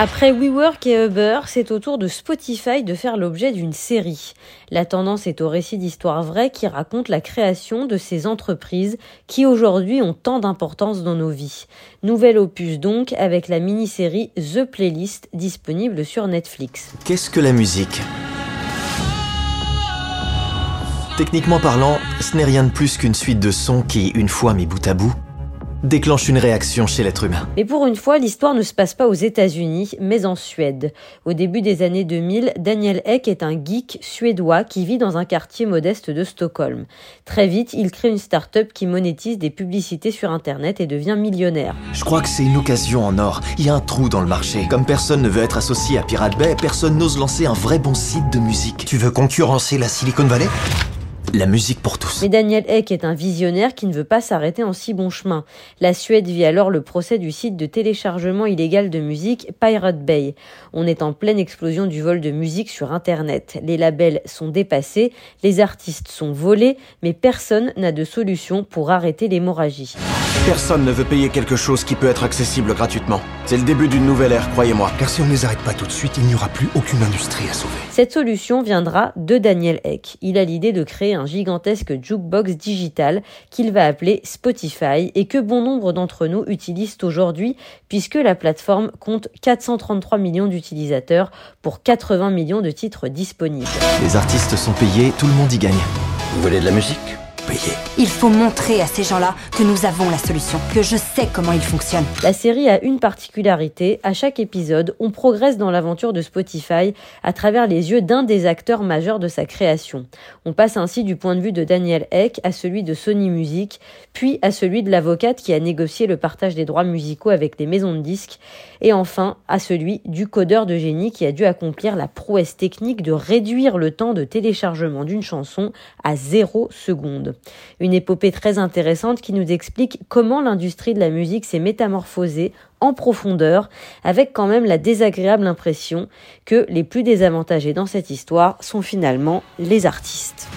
Après WeWork et Uber, c'est au tour de Spotify de faire l'objet d'une série. La tendance est au récit d'histoires vraies qui racontent la création de ces entreprises qui aujourd'hui ont tant d'importance dans nos vies. Nouvel opus donc avec la mini-série The Playlist disponible sur Netflix. Qu'est-ce que la musique? Techniquement parlant, ce n'est rien de plus qu'une suite de sons qui, une fois mis bout à bout, déclenche une réaction chez l'être humain. Mais pour une fois, l'histoire ne se passe pas aux États-Unis, mais en Suède. Au début des années 2000, Daniel Ek est un geek suédois qui vit dans un quartier modeste de Stockholm. Très vite, il crée une start-up qui monétise des publicités sur Internet et devient millionnaire. Je crois que c'est une occasion en or. Il y a un trou dans le marché. Comme personne ne veut être associé à Pirate Bay, personne n'ose lancer un vrai bon site de musique. Tu veux concurrencer la Silicon Valley? La musique pour tous. Mais Daniel Eck est un visionnaire qui ne veut pas s'arrêter en si bon chemin. La Suède vit alors le procès du site de téléchargement illégal de musique Pirate Bay. On est en pleine explosion du vol de musique sur Internet. Les labels sont dépassés, les artistes sont volés, mais personne n'a de solution pour arrêter l'hémorragie. Personne ne veut payer quelque chose qui peut être accessible gratuitement. C'est le début d'une nouvelle ère, croyez-moi. Car si on ne les arrête pas tout de suite, il n'y aura plus aucune industrie à sauver. Cette solution viendra de Daniel Eck. Il a l'idée de créer un gigantesque jukebox digital qu'il va appeler Spotify et que bon nombre d'entre nous utilisent aujourd'hui puisque la plateforme compte 433 millions d'utilisateurs pour 80 millions de titres disponibles. Les artistes sont payés, tout le monde y gagne. Vous voulez de la musique? Il faut montrer à ces gens-là que nous avons la solution, que je sais comment il fonctionne. La série a une particularité. À chaque épisode, on progresse dans l'aventure de Spotify à travers les yeux d'un des acteurs majeurs de sa création. On passe ainsi du point de vue de Daniel Eck à celui de Sony Music, puis à celui de l'avocate qui a négocié le partage des droits musicaux avec les maisons de disques, et enfin à celui du codeur de génie qui a dû accomplir la prouesse technique de réduire le temps de téléchargement d'une chanson à zéro seconde. Une épopée très intéressante qui nous explique comment l'industrie de la musique s'est métamorphosée en profondeur, avec quand même la désagréable impression que les plus désavantagés dans cette histoire sont finalement les artistes.